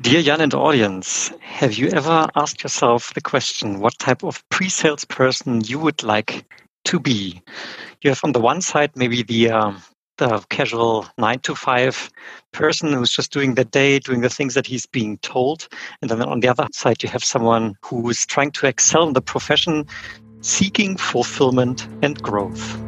Dear Jan and audience, have you ever asked yourself the question what type of pre sales person you would like to be? You have on the one side maybe the uh, the casual nine to five person who's just doing the day, doing the things that he's being told. And then on the other side, you have someone who is trying to excel in the profession, seeking fulfillment and growth.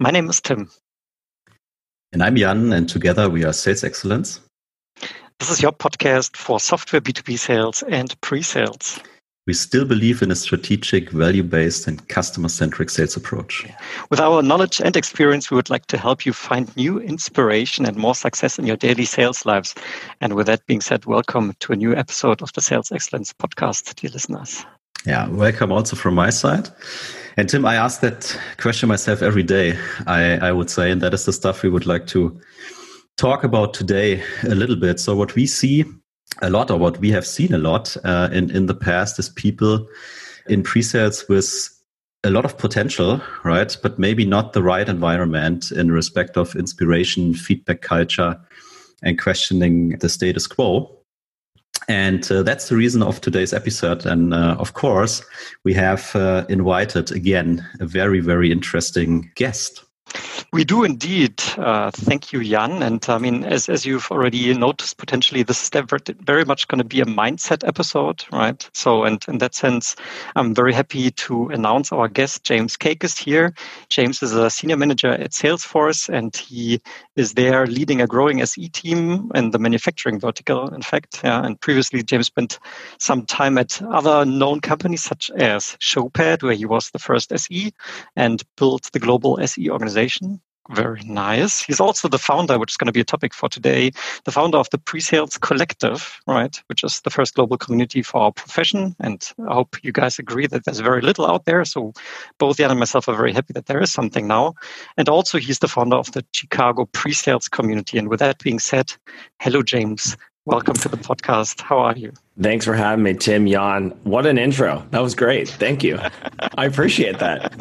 My name is Tim. And I'm Jan, and together we are Sales Excellence. This is your podcast for software B2B sales and pre sales. We still believe in a strategic, value based, and customer centric sales approach. With our knowledge and experience, we would like to help you find new inspiration and more success in your daily sales lives. And with that being said, welcome to a new episode of the Sales Excellence podcast, dear listeners. Yeah, welcome also from my side. And Tim, I ask that question myself every day, I, I would say, and that is the stuff we would like to talk about today a little bit. So, what we see a lot, or what we have seen a lot uh, in, in the past, is people in pre sales with a lot of potential, right? But maybe not the right environment in respect of inspiration, feedback culture, and questioning the status quo. And uh, that's the reason of today's episode. And uh, of course, we have uh, invited again a very, very interesting guest. We do indeed. Uh, thank you, Jan. And I mean, as, as you've already noticed, potentially this is very much going to be a mindset episode, right? So, and in that sense, I'm very happy to announce our guest, James Cake, is here. James is a senior manager at Salesforce, and he is there leading a growing SE team in the manufacturing vertical, in fact. Yeah. And previously, James spent some time at other known companies such as Showpad, where he was the first SE and built the global SE organization very nice. He's also the founder, which is going to be a topic for today, the founder of the Pre-Sales Collective, right, which is the first global community for our profession. And I hope you guys agree that there's very little out there. So both Jan and myself are very happy that there is something now. And also he's the founder of the Chicago Pre-Sales community. And with that being said, hello, James. Welcome to the podcast. How are you? Thanks for having me, Tim Jan. What an intro. That was great. Thank you. I appreciate that.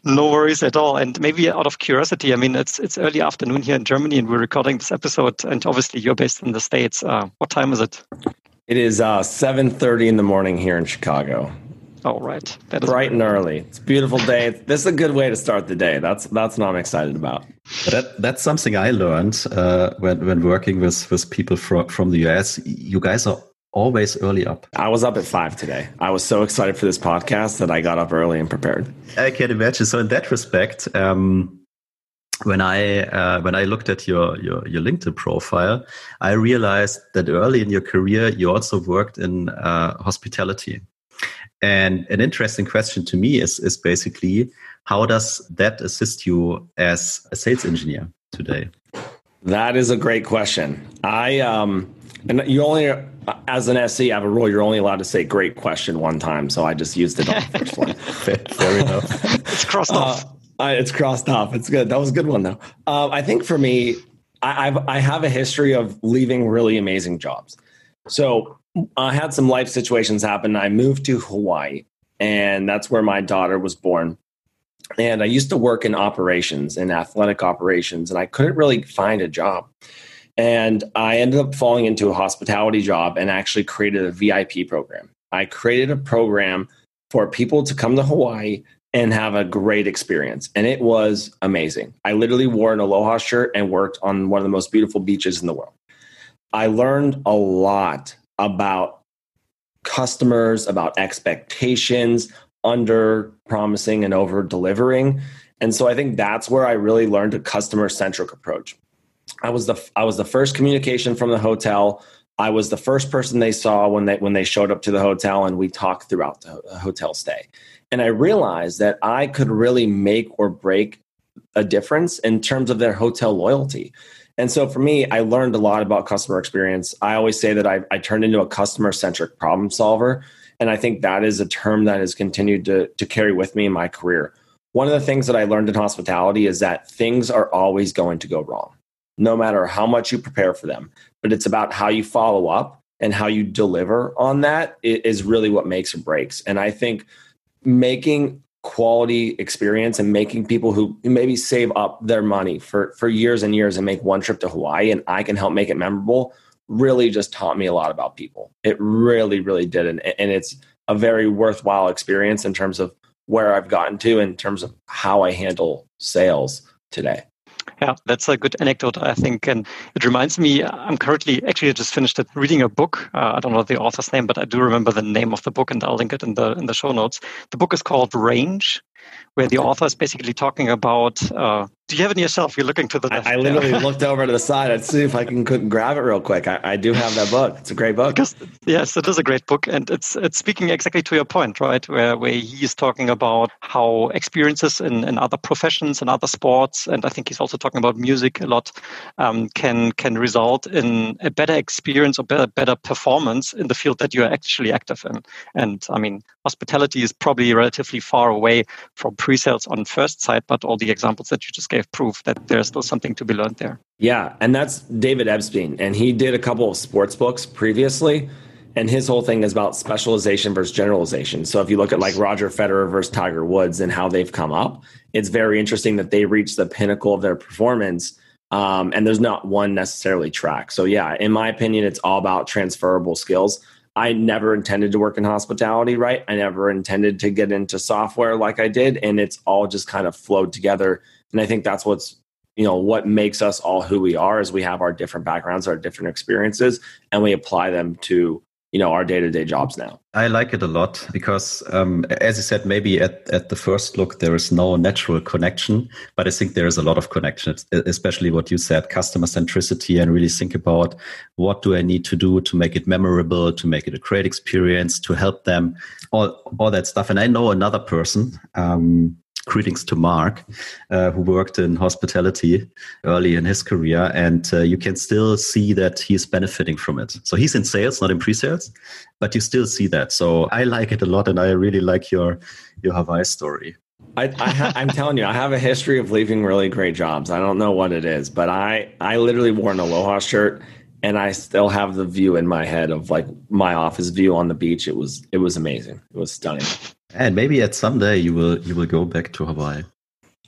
no worries at all. And maybe out of curiosity, I mean, it's it's early afternoon here in Germany, and we're recording this episode. And obviously, you're based in the states. Uh, what time is it? It is uh, seven thirty in the morning here in Chicago. Oh, right. That is bright and early. It's a beautiful day. this is a good way to start the day. That's that's what I'm excited about. That that's something I learned uh, when when working with with people from from the US. You guys are always early up. I was up at five today. I was so excited for this podcast that I got up early and prepared. I can imagine. So in that respect, um, when I uh, when I looked at your, your your LinkedIn profile, I realized that early in your career you also worked in uh, hospitality. And an interesting question to me is, is basically how does that assist you as a sales engineer today? That is a great question. I um, and you only as an SE I have a rule you're only allowed to say "great question" one time, so I just used it on the first one. Fair, enough. it's crossed off. Uh, it's crossed off. It's good. That was a good one though. Uh, I think for me, I, I've I have a history of leaving really amazing jobs. So I had some life situations happen. I moved to Hawaii, and that's where my daughter was born. And I used to work in operations, in athletic operations, and I couldn't really find a job. And I ended up falling into a hospitality job and actually created a VIP program. I created a program for people to come to Hawaii and have a great experience. And it was amazing. I literally wore an aloha shirt and worked on one of the most beautiful beaches in the world. I learned a lot about customers, about expectations, under promising and over delivering. And so I think that's where I really learned a customer centric approach. I was the I was the first communication from the hotel. I was the first person they saw when they when they showed up to the hotel and we talked throughout the hotel stay. And I realized that I could really make or break a difference in terms of their hotel loyalty. And so for me, I learned a lot about customer experience. I always say that I, I turned into a customer centric problem solver. And I think that is a term that has continued to, to carry with me in my career. One of the things that I learned in hospitality is that things are always going to go wrong. no matter how much you prepare for them. But it's about how you follow up and how you deliver on that is really what makes or breaks. And I think making quality experience and making people who maybe save up their money for for years and years and make one trip to Hawaii and I can help make it memorable really just taught me a lot about people. It really really did and and it's a very worthwhile experience in terms of where I've gotten to in terms of how I handle sales today. Yeah, that's a good anecdote, I think. And it reminds me, I'm currently, actually, I just finished reading a book. Uh, I don't know the author's name, but I do remember the name of the book and I'll link it in the, in the show notes. The book is called Range, where the author is basically talking about uh, do you have it yourself? You're looking to the left. I, I literally looked over to the side. I'd see if I can grab it real quick. I, I, do have that book. It's a great book. Because, yes, it is a great book, and it's it's speaking exactly to your point, right? Where where he's talking about how experiences in, in other professions and other sports, and I think he's also talking about music a lot, um, can can result in a better experience or better better performance in the field that you are actually active in. And I mean, hospitality is probably relatively far away from pre-sales on first sight, but all the examples that you just gave prove that there's still something to be learned there. Yeah, and that's David Epstein, and he did a couple of sports books previously, and his whole thing is about specialization versus generalization. So if you look at like Roger Federer versus Tiger Woods and how they've come up, it's very interesting that they reached the pinnacle of their performance. Um, and there's not one necessarily track. So yeah, in my opinion, it's all about transferable skills. I never intended to work in hospitality, right? I never intended to get into software like I did, and it's all just kind of flowed together and I think that's what's you know what makes us all who we are is we have our different backgrounds, our different experiences, and we apply them to you know our day-to-day jobs now. I like it a lot because um, as you said maybe at, at the first look there is no natural connection but i think there is a lot of connection especially what you said customer centricity and really think about what do i need to do to make it memorable to make it a great experience to help them all, all that stuff. And i know another person um, greetings to Mark, uh, who worked in hospitality early in his career, and uh, you can still see that he's benefiting from it. So he's in sales, not in pre-sales, but you still see that. So I like it a lot, and I really like your your Hawaii story. I, I am telling you, I have a history of leaving really great jobs. I don't know what it is, but I I literally wore an aloha shirt and I still have the view in my head of like my office view on the beach. It was it was amazing. It was stunning. And maybe at some day you will you will go back to Hawaii.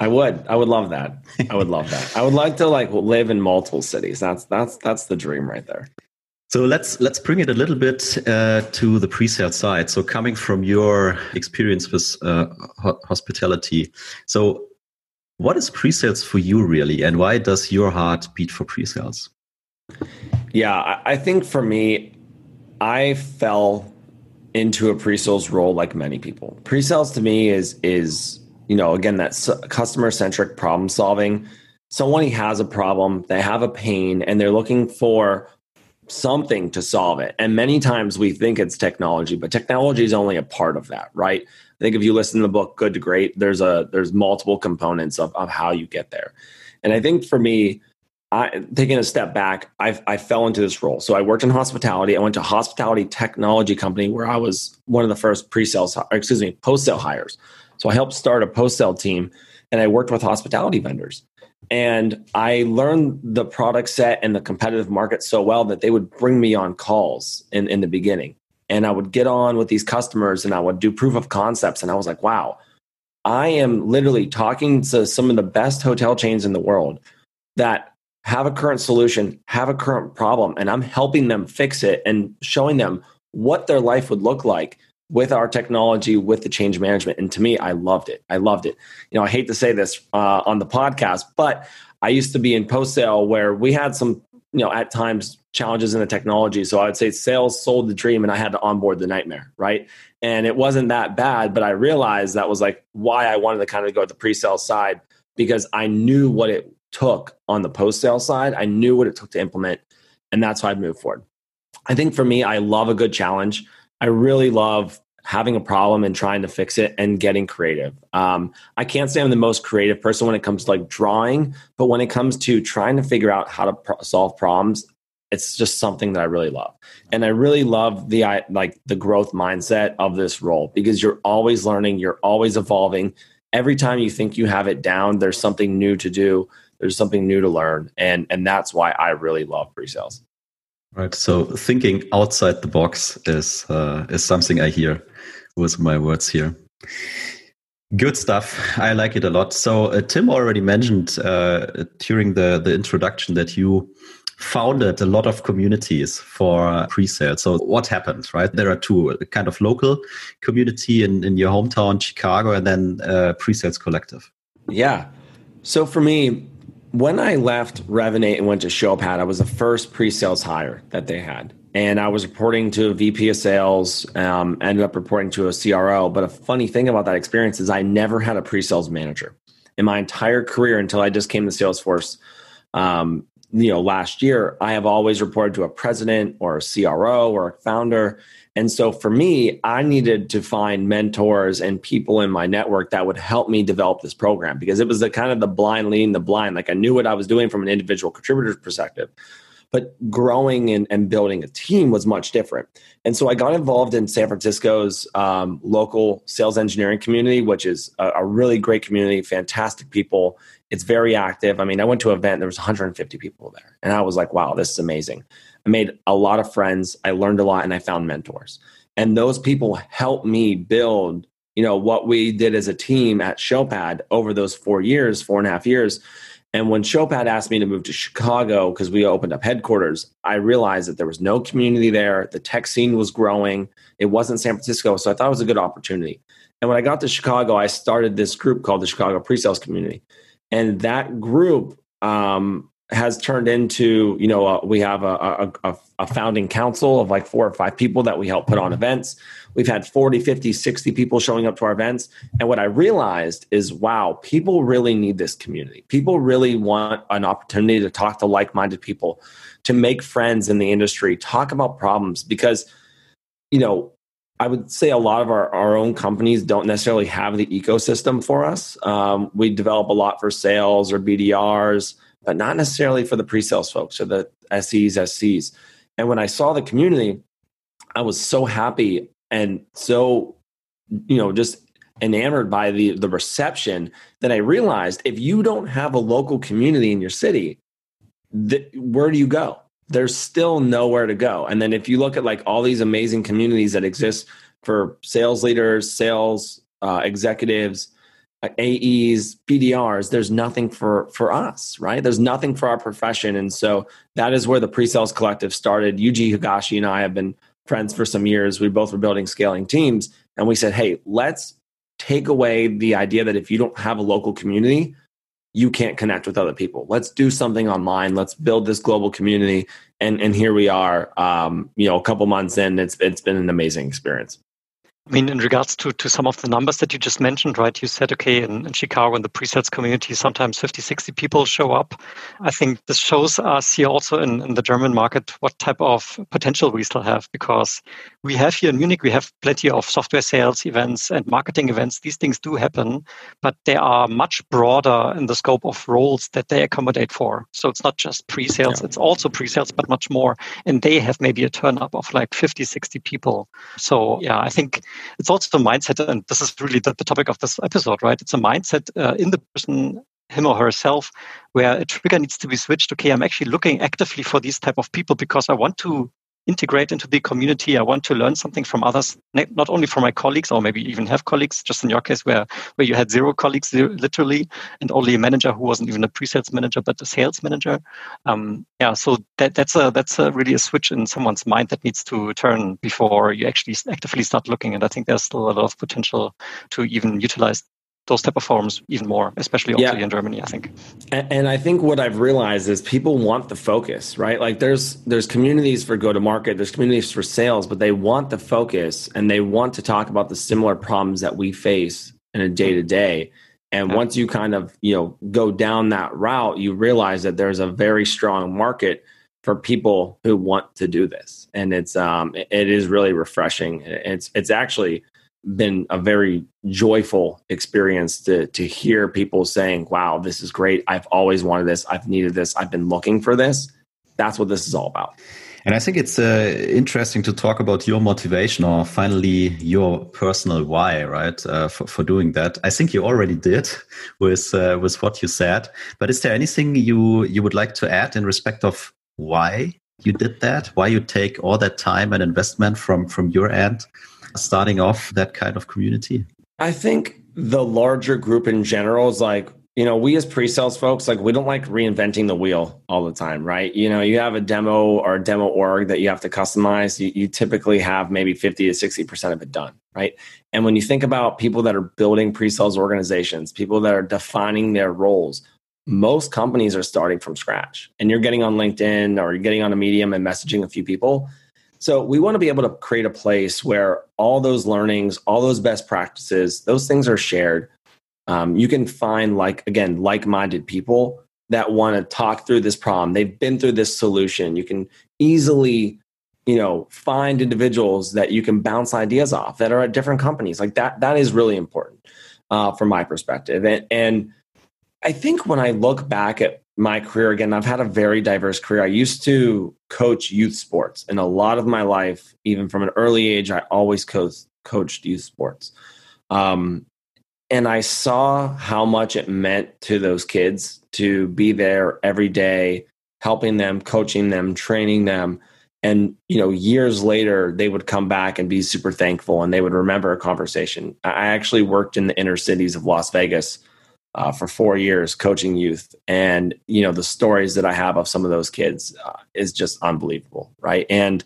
I would. I would love that. I would love that. I would like to like live in multiple cities. That's that's that's the dream right there. So let's let's bring it a little bit uh, to the pre-sale side. So coming from your experience with uh, hospitality, so what is pre-sales for you really, and why does your heart beat for pre-sales? Yeah, I think for me, I fell into a pre-sales role like many people. Pre-sales to me is is you know again that customer centric problem solving. Someone has a problem, they have a pain, and they're looking for something to solve it. And many times we think it's technology, but technology is only a part of that, right? I think if you listen to the book Good to Great, there's a there's multiple components of, of how you get there. And I think for me, I, taking a step back, I, I fell into this role. So I worked in hospitality. I went to a hospitality technology company where I was one of the first pre-sales, excuse me, post-sale hires. So I helped start a post-sale team, and I worked with hospitality vendors. And I learned the product set and the competitive market so well that they would bring me on calls in, in the beginning. And I would get on with these customers and I would do proof of concepts. And I was like, wow, I am literally talking to some of the best hotel chains in the world that have a current solution, have a current problem, and I'm helping them fix it and showing them what their life would look like with our technology, with the change management. And to me, I loved it. I loved it. You know, I hate to say this uh, on the podcast, but I used to be in post sale where we had some, you know, at times challenges in the technology. So I would say sales sold the dream and I had to onboard the nightmare, right? And it wasn't that bad, but I realized that was like why I wanted to kind of go to the pre sale side because I knew what it took on the post sale side. I knew what it took to implement, and that's why I moved forward. I think for me, I love a good challenge. I really love having a problem and trying to fix it and getting creative. Um, I can't say I'm the most creative person when it comes to like drawing, but when it comes to trying to figure out how to pro- solve problems, it's just something that I really love. And I really love the I, like the growth mindset of this role because you're always learning, you're always evolving. Every time you think you have it down, there's something new to do There's something new to learn, and and that's why I really love pre-sales. Right. So thinking outside the box is uh, is something I hear with my words here. Good stuff. I like it a lot. So uh, Tim already mentioned uh, during the the introduction that you founded a lot of communities for pre-sale. So what happened, right? There are two, a kind of local community in, in your hometown, Chicago, and then uh, pre-sales collective. Yeah. So for me, when I left Revinate and went to Showpad, I was the first pre-sales hire that they had and I was reporting to a VP of sales. Um, ended up reporting to a CRO. But a funny thing about that experience is I never had a pre-sales manager in my entire career until I just came to Salesforce. Um, you know, last year, I have always reported to a president or a CRO or a founder. And so for me, I needed to find mentors and people in my network that would help me develop this program because it was the kind of the blind leading the blind. Like I knew what I was doing from an individual contributor's perspective but growing and, and building a team was much different. And so I got involved in San Francisco's um, local sales engineering community, which is a, a, really great community, fantastic people. It's very active. I mean, I went to an event, there was 150 people there. And I was like, wow, this is amazing. I made a lot of friends. I learned a lot and I found mentors. And those people helped me build, you know, what we did as a team at Showpad over those four years, four and a half years and when Showpad asked me to move to Chicago because we opened up headquarters, I realized that there was no community there. The tech scene was growing. It wasn't San Francisco. So I thought it was a good opportunity. And when I got to Chicago, I started this group called the Chicago Pre-Sales Community. And that group um, has turned into, you know, uh, we have a, a, a founding council of like four or five people that we help put on events. We've had 40, 50, 60 people showing up to our events. And what I realized is wow, people really need this community. People really want an opportunity to talk to like minded people, to make friends in the industry, talk about problems. Because, you know, I would say a lot of our, our own companies don't necessarily have the ecosystem for us. Um, we develop a lot for sales or BDRs, but not necessarily for the pre sales folks or the SEs, SCs. And when I saw the community, I was so happy and so you know just enamored by the the reception that I realized if you don't have a local community in your city, th- where do you go? There's still nowhere to go. And then if you look at like all these amazing communities that exist for sales leaders, sales uh, executives, uh, AEs, BDRs, there's nothing for for us, right? There's nothing for our profession, and so that is where the pre-sales collective started. Yuji Higashi and I have been friends for some years. We both were building scaling teams. And we said, hey, let's take away the idea that if you don't have a local community, you can't connect with other people. Let's do something online. Let's build this global community. And and here we are. Um, you know, a couple months in, it's it's been an amazing experience. I mean, in regards to, to some of the numbers that you just mentioned, right? You said, okay, in, in Chicago, in the pre-sales community, sometimes 50, 60 people show up. I think this shows us here also in, in the German market what type of potential we still have because we have here in Munich, we have plenty of software sales events and marketing events. These things do happen, but they are much broader in the scope of roles that they accommodate for. So it's not just pre-sales, yeah. it's also pre-sales, but much more. And they have maybe a turn up of like 50, 60 people. So yeah, I think it's also the mindset, and this is really the, the topic of this episode, right? It's a mindset uh, in the person him or herself where a trigger needs to be switched okay i'm actually looking actively for these type of people because i want to integrate into the community. I want to learn something from others, not only from my colleagues or maybe even have colleagues, just in your case where, where you had zero colleagues literally and only a manager who wasn't even a pre-sales manager, but a sales manager. Um, yeah, so that, that's a, that's a really a switch in someone's mind that needs to turn before you actually actively start looking. And I think there's still a lot of potential to even utilize those type of forums even more, especially also yeah. in Germany, I think. And, and, I think what I've realized is people want the focus, right? Like there's there's communities for go to market, there's communities for sales, but they want the focus and they want to talk about the similar problems that we face in a day to day. And yeah. once you kind of you know go down that route, you realize that there's a very strong market for people who want to do this, and it's um it is really refreshing. It's it's actually been a very joyful experience to to hear people saying, "Wow, this is great. I've always wanted this. I've needed this. I've been looking for this." That's what this is all about. And I think it's uh, interesting to talk about your motivation or finally your personal why, right, uh, for, for doing that. I think you already did with uh, with what you said. But is there anything you you would like to add in respect of why you did that? Why you take all that time and investment from from your end, starting off that kind of community? I think the larger group in general is like you know, we as pre-sales folks, like we don't like reinventing the wheel all the time, right? You know, you have a demo or a demo org that you have to customize. You, you typically have maybe 50 to 60% of it done, right? And when you think about people that are building pre-sales organizations, people that are defining their roles, most companies are starting from scratch. And you're getting on LinkedIn or you're getting on a medium and messaging a few people. So we want to be able to create a place where all those learnings, all those best practices, those things are shared. Um, you can find like again like-minded people that want to talk through this problem. They've been through this solution. You can easily you know find individuals that you can bounce ideas off that are at different companies. Like that that is really important uh, from my perspective. And, and i think when i look back at my career again i've had a very diverse career i used to coach youth sports and a lot of my life even from an early age i always coached coached youth sports um, and I saw how much it meant to those kids to be there every day, helping them, coaching them, training them. And you know, years later, they would come back and be super thankful, and they would remember a conversation. I actually worked in the inner cities of Las Vegas uh, for four years, coaching youth, and you know, the stories that I have of some of those kids uh, is just unbelievable, right? And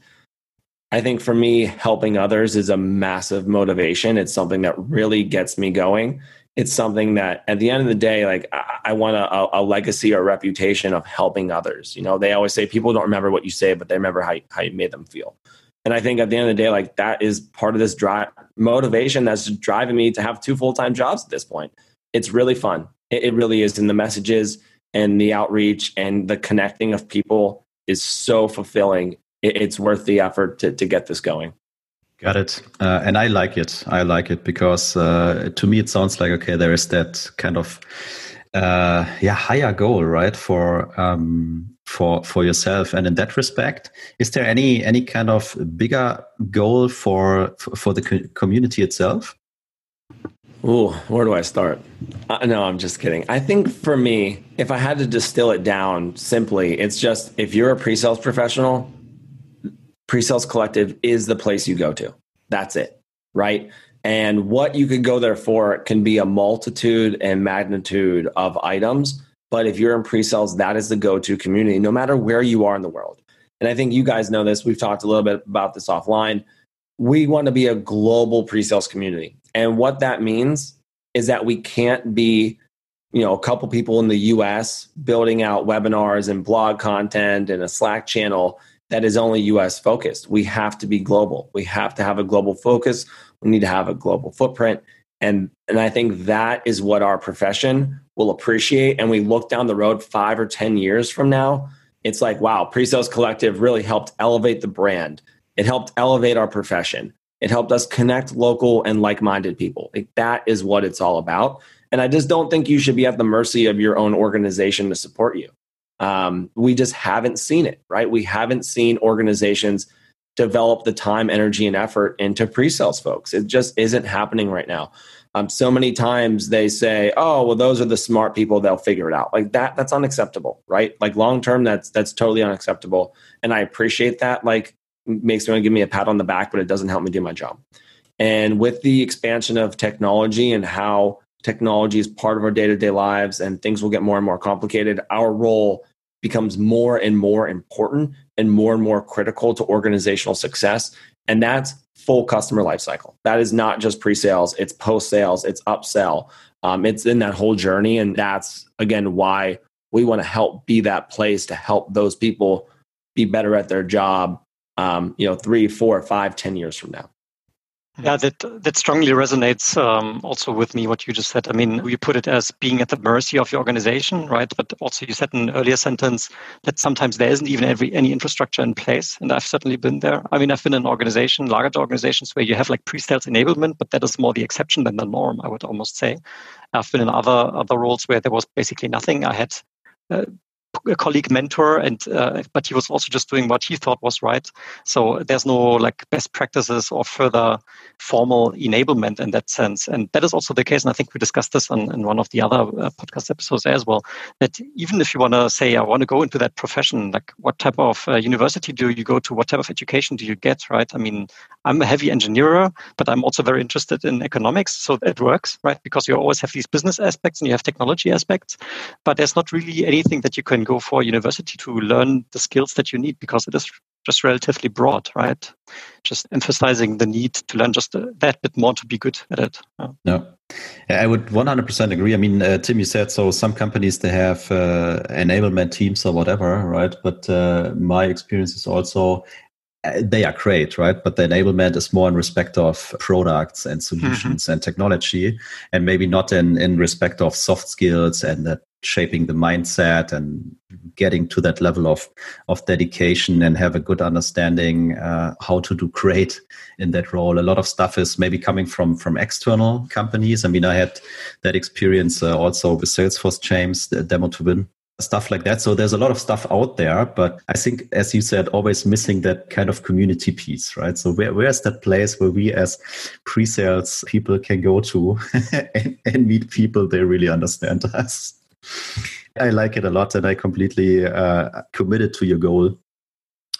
I think for me, helping others is a massive motivation. It's something that really gets me going. It's something that at the end of the day, like I, I want a, a, legacy or reputation of helping others. You know, they always say people don't remember what you say, but they remember how, how you made them feel. And I think at the end of the day, like that is part of this drive motivation that's driving me to have two full time jobs at this point. It's really fun. It, it really is. And the messages and the outreach and the connecting of people is so fulfilling it, it's worth the effort to, to get this going. Got it. Uh, and I like it. I like it because uh, to me it sounds like okay, there is that kind of uh, yeah higher goal, right? For um, for for yourself. And in that respect, is there any any kind of bigger goal for for the community itself? Ooh, where do I start? Uh, no, I'm just kidding. I think for me, if I had to distill it down simply, it's just if you're a pre-sales professional, Pre-sales Collective is the place you go to. That's it, right? And what you could go there for can be a multitude and magnitude of items. But if you're in pre-sales, that is the go-to community, no matter where you are in the world. And I think you guys know this. We've talked a little bit about this offline. We want to be a global pre-sales community. And what that means is that we can't be, you know, a couple people in the US building out webinars and blog content and a Slack channel that is only US focused. We have to be global. We have to have a global focus. We need to have a global footprint. And, and I think that is what our profession will appreciate. And we look down the road five or 10 years from now, it's like, wow, Pre Sales Collective really helped elevate the brand. It helped elevate our profession. It helped us connect local and like minded people. Like, that is what it's all about. And I just don't think you should be at the mercy of your own organization to support you. Um, we just haven't seen it, right? We haven't seen organizations develop the time, energy, and effort into pre-sales folks. It just isn't happening right now. Um, so many times they say, "Oh, well, those are the smart people; they'll figure it out." Like that, that's unacceptable, right? Like long term, that's that's totally unacceptable. And I appreciate that. Like makes me want to give me a pat on the back, but it doesn't help me do my job. And with the expansion of technology and how technology is part of our day-to-day lives and things will get more and more complicated our role becomes more and more important and more and more critical to organizational success. And that's full customer lifecycle that is not just pre-sales it's post-sales it's upsell. Um, it's in that whole journey and that's again why we want to help be that place to help those people be better at their job um, you know three four five ten years from now yeah, that that strongly resonates um, also with me. What you just said. I mean, we put it as being at the mercy of your organization, right? But also, you said in an earlier sentence that sometimes there isn't even every any infrastructure in place, and I've certainly been there. I mean, I've been in organization, large organizations where you have like pre-sales enablement, but that is more the exception than the norm. I would almost say. I've been in other other roles where there was basically nothing. I had uh, a colleague mentor, and uh, but he was also just doing what he thought was right. So there's no like best practices or further formal enablement in that sense. And that is also the case. And I think we discussed this on, in one of the other uh, podcast episodes as well. That even if you want to say, I want to go into that profession, like what type of uh, university do you go to? What type of education do you get? Right? I mean, I'm a heavy engineer, but I'm also very interested in economics, so it works, right? Because you always have these business aspects and you have technology aspects, but there's not really anything that you can go for university to learn the skills that you need because it is just relatively broad, right? Just emphasizing the need to learn just that bit more to be good at it. Yeah. No. I would 100% agree. I mean, uh, Tim, you said so some companies, they have uh, enablement teams or whatever, right? But uh, my experience is also they are great, right? But the enablement is more in respect of products and solutions mm-hmm. and technology, and maybe not in, in respect of soft skills and that shaping the mindset and getting to that level of of dedication and have a good understanding uh, how to do great in that role. A lot of stuff is maybe coming from from external companies. I mean, I had that experience uh, also with Salesforce James, the demo to win stuff like that. So there's a lot of stuff out there, but I think, as you said, always missing that kind of community piece, right? So where, where's that place where we as pre-sales people can go to and, and, meet people they really understand us? I like it a lot, and I completely uh, committed to your goal.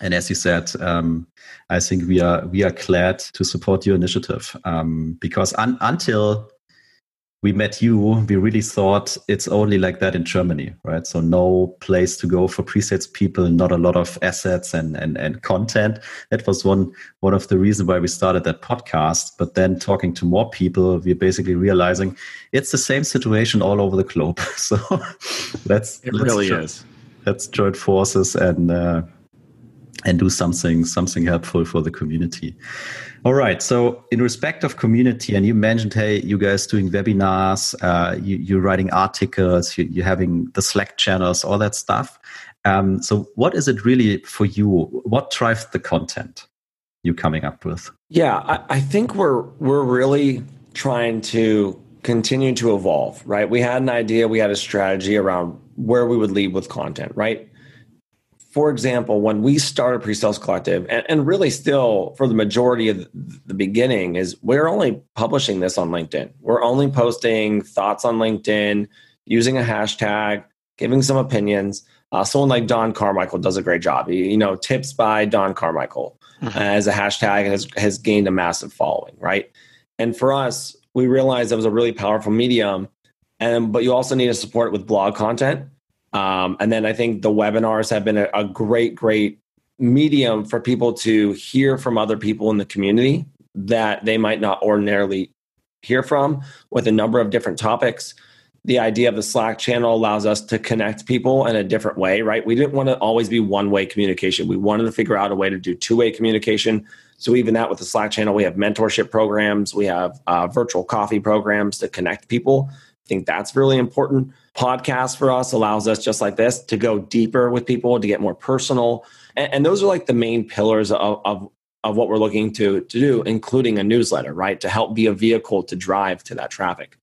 And as you said, um, I think we are we are glad to support your initiative um, because un- until we met you, we really thought it's only like that in Germany, right? So no place to go for pre-sales people, not a lot of assets and, and, and content. That was one one of the reasons why we started that podcast. But then talking to more people, we're basically realizing it's the same situation all over the globe. So let's it let's really is. Let's join forces and uh, and do something something helpful for the community. All right. So, in respect of community, and you mentioned, hey, you guys doing webinars, uh, you, are writing articles, you, are having the Slack channels, all that stuff. Um, so, what is it really for you? What drives the content you're coming up with? Yeah, I, I think we're we're really trying to continue to evolve. Right. We had an idea, we had a strategy around where we would lead with content. Right for example, when we started Pre-Sales Collective, and, and, really still for the majority of the beginning, is we're only publishing this on LinkedIn. We're only posting thoughts on LinkedIn, using a hashtag, giving some opinions. Uh, someone like Don Carmichael does a great job. He, you know, tips by Don Carmichael mm-hmm. as a hashtag has has gained a massive following, right? And for us, we realized that was a really powerful medium. And but you also need to support it with blog content um, and then I think the webinars have been a, a great, great medium for people to hear from other people in the community that they might not ordinarily hear from with a number of different topics. The idea of the Slack channel allows us to connect people in a different way, right? We didn't want to always be one way communication. We wanted to figure out a way to do two way communication. So, even that with the Slack channel, we have mentorship programs, we have uh, virtual coffee programs to connect people. I think that's really important. Podcast for us allows us, just like this, to go deeper with people, to get more personal. And, and those are like the main pillars of, of, of what we're looking to, to do, including a newsletter, right? To help be a vehicle to drive to that traffic.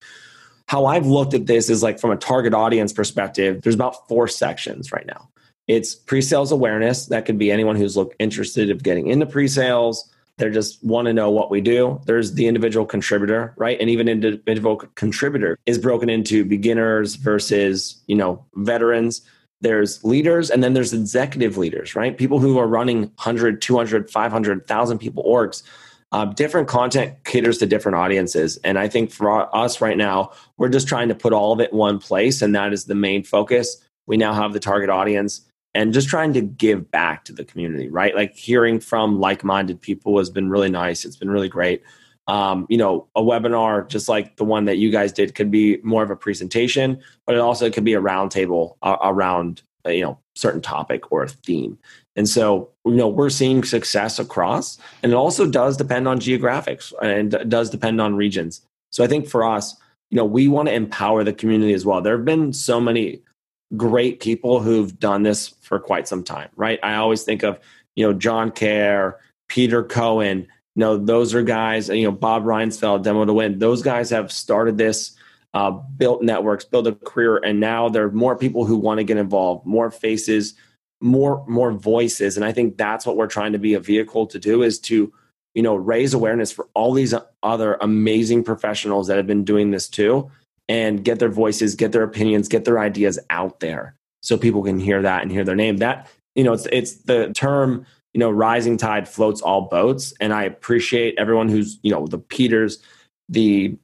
How I've looked at this is like from a target audience perspective, there's about four sections right now. It's pre-sales awareness. That could be anyone who's look interested of getting into pre-sales they just want to know what we do. There's the individual contributor, right? And even individual contributor is broken into beginners versus, you know, veterans. There's leaders and then there's executive leaders, right? People who are running 100, 200, 500, 1,000 people orgs. Uh, different content caters to different audiences. And I think for us right now, we're just trying to put all of it in one place. And that is the main focus. We now have the target audience and just trying to give back to the community, right? Like hearing from like-minded people has been really nice. It's been really great. Um, you know, a webinar just like the one that you guys did could be more of a presentation, but it also could be a roundtable uh, around you know certain topic or a theme. And so, you know, we're seeing success across, and it also does depend on geographics and does depend on regions. So I think for us, you know, we want to empower the community as well. There have been so many great people who've done this for quite some time, right? I always think of, you know, John Care, Peter Cohen, you know, those are guys, you know, Bob Riefstahl, Demo to Win. Those guys have started this uh, built networks, built a career, and now there are more people who want to get involved, more faces, more more voices, and I think that's what we're trying to be a vehicle to do is to you know raise awareness for all these other amazing professionals that have been doing this too, and get their voices, get their opinions, get their ideas out there so people can hear that and hear their name. That you know, it's it's the term you know, rising tide floats all boats, and I appreciate everyone who's you know the Peters, the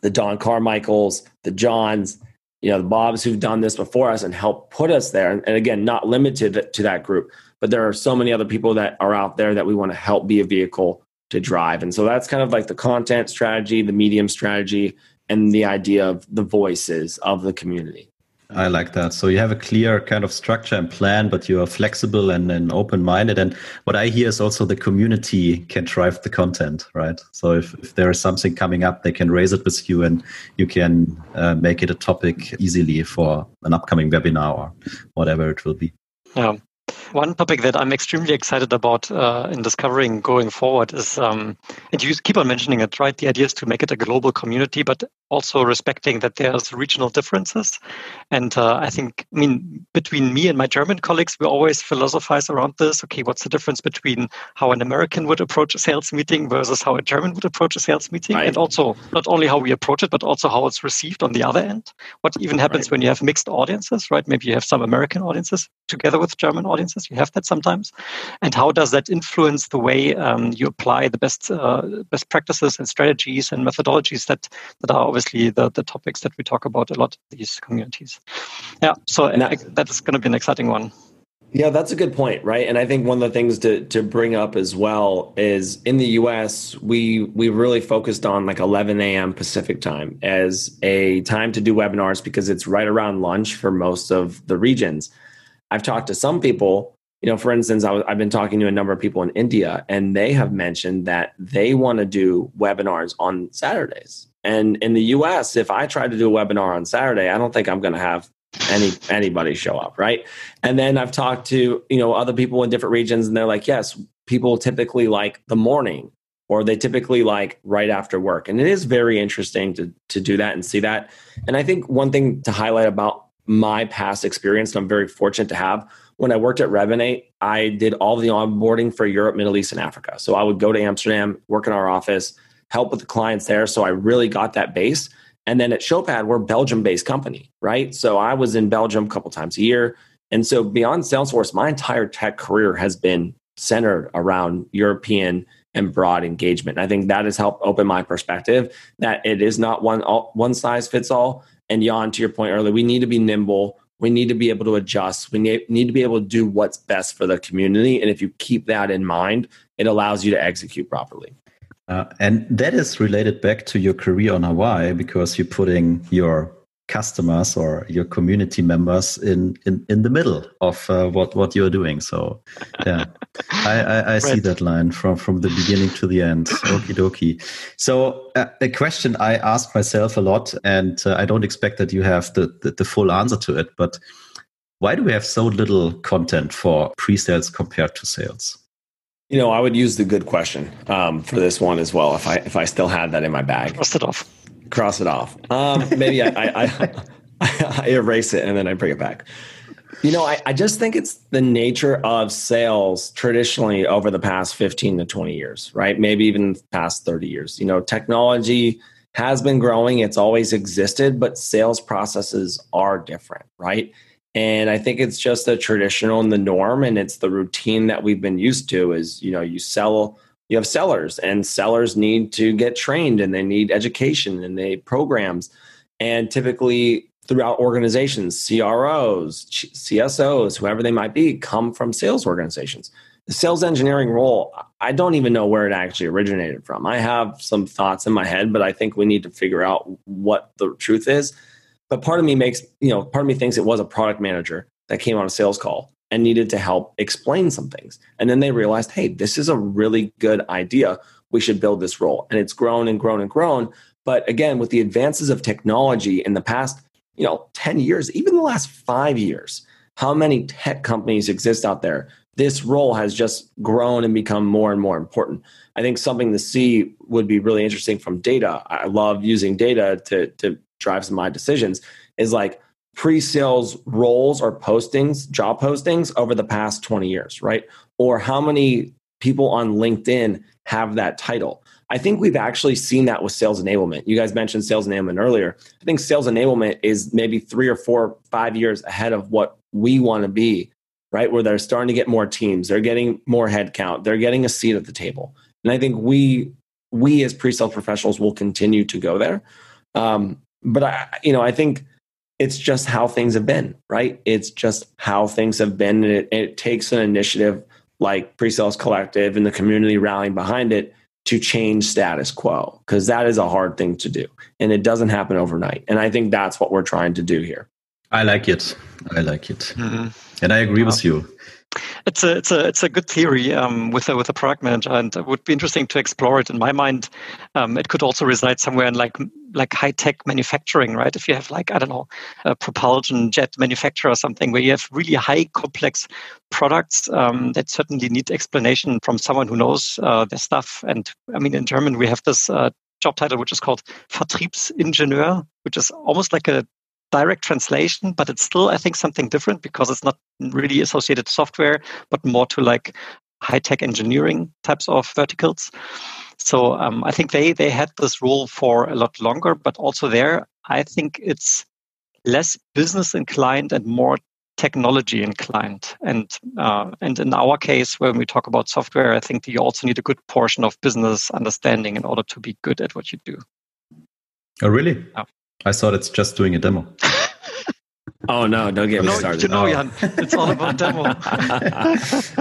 the Don Carmichaels, the Johns, you know, the Bobs who've done this before us and helped put us there. And, and again, not limited to that group, but there are so many other people that are out there that we want to help be a vehicle to drive. And so that's kind of like the content strategy, the medium strategy, and the idea of the voices of the community. I like that. So you have a clear kind of structure and plan, but you are flexible and, and open minded. And what I hear is also the community can drive the content, right? So if, if there is something coming up, they can raise it with you and you can uh, make it a topic easily for an upcoming webinar or whatever it will be. Yeah. One topic that I'm extremely excited about uh, in discovering going forward is, um, and you keep on mentioning it, right? The idea is to make it a global community, but also respecting that there's regional differences. And uh, I think, I mean, between me and my German colleagues, we always philosophize around this. Okay, what's the difference between how an American would approach a sales meeting versus how a German would approach a sales meeting? Right. And also, not only how we approach it, but also how it's received on the other end. What even happens right. when you have mixed audiences, right? Maybe you have some American audiences together with German audiences. You have that sometimes. And how does that influence the way um, you apply the best uh, best practices and strategies and methodologies that, that are obviously the, the topics that we talk about a lot in these communities. Yeah, so that, that's going to be an exciting one. Yeah, that's a good point, right? And I think one of the things to to bring up as well is in the U.S. we we really focused on like 11 a.m. Pacific time as a time to do webinars because it's right around lunch for most of the regions. I've talked to some people, you know, for instance, I have been talking to a number of people in India, and they have mentioned that they want to do webinars on Saturdays. And in the US, if I try to do a webinar on Saturday, I don't think I'm going to have any anybody show up, right? And then I've talked to, you know, other people in different regions and they're like, "Yes, people typically like the morning or they typically like right after work." And it is very interesting to to do that and see that. And I think one thing to highlight about my past experience and I'm very fortunate to have when I worked at Revinate, I did all the onboarding for Europe, Middle East, and Africa. So I would go to Amsterdam, work in our office, help with the clients there. So I really got that base. And then at Showpad, we're Belgium based company, right? So I was in Belgium a couple times a year. And so beyond Salesforce, my entire tech career has been centered around European and broad engagement. I think that has helped open my perspective that it is not one all, one size fits all. And Jan, to your point earlier, we need to be nimble. We need to be able to adjust. We need, to be able to do what's best for the community. And if you keep that in mind, it allows you to execute properly. Uh, and that is related back to your career on Hawaii because you're putting your customers or your community members in in, in the middle of uh, what what you're doing. So, yeah, I, I, I right. see that line from from the beginning to the end. Okie dokie. So, uh, a question I ask myself a lot, and uh, I don't expect that you have the, the the full answer to it, but why do we have so little content for pre-sales compared to sales? You know, I would use the good question um, for this one as well. If I if I still had that in my bag, cross it off. Cross it off. Um, maybe I, I, I, I, erase it and then I bring it back. You know, I, I just think it's the nature of sales traditionally over the past 15 to 20 years, right? Maybe even past 30 years. You know, technology has been growing, it's always existed, but sales processes are different, right? And I think it's just the traditional and the norm, and it's the routine that we've been used to. Is you know you sell, you have sellers, and sellers need to get trained, and they need education, and they programs, and typically throughout organizations, CROs, CSOs, whoever they might be, come from sales organizations. The sales engineering role, I don't even know where it actually originated from. I have some thoughts in my head, but I think we need to figure out what the truth is but part of me makes, you know, part of me thinks it was a product manager that came on a sales call and needed to help explain some things. And then they realized, hey, this is a really good idea. We should build this role. And it's grown and grown and grown. But again, with the advances of technology in the past, you know, 10 years, even the last five years, how many tech companies exist out there? This role has just grown and become more and more important. I think something to see would be really interesting from data. I love using data to, to drives my decisions is like pre-sales roles or postings, job postings over the past 20 years, right? Or how many people on LinkedIn have that title. I think we've actually seen that with sales enablement. You guys mentioned sales enablement earlier. I think sales enablement is maybe three or four, five years ahead of what we want to be, right? Where they're starting to get more teams, they're getting more headcount, they're getting a seat at the table. And I think we we as pre-sales professionals will continue to go there. Um, but I, you know, I think it's just how things have been, right? It's just how things have been. And it, it takes an initiative like pre-sales collective and the community rallying behind it to change status quo because that is a hard thing to do. And it doesn't happen overnight. And i think that's what we're trying to do here. I like it. I like it. Mm-hmm. and i agree with you it's a it's a it's a good theory um, with a with a product manager, and it would be interesting to explore it. In my mind, um, it could also reside somewhere in like like high tech manufacturing, right? If you have like I don't know, a propulsion jet manufacturer or something, where you have really high complex products um, that certainly need explanation from someone who knows uh, their stuff. And I mean, in German, we have this uh, job title which is called Vertriebsingenieur, which is almost like a direct translation, but it's still, I think, something different because it's not really associated to software, but more to like high tech engineering types of verticals. So um, I think they they had this role for a lot longer, but also there, I think it's less business inclined and more technology inclined. And uh, and in our case, when we talk about software, I think you also need a good portion of business understanding in order to be good at what you do. Oh, really? Yeah. I thought it's just doing a demo. Oh no! Don't get me no, started. You know, oh. Jan, it's all about demo.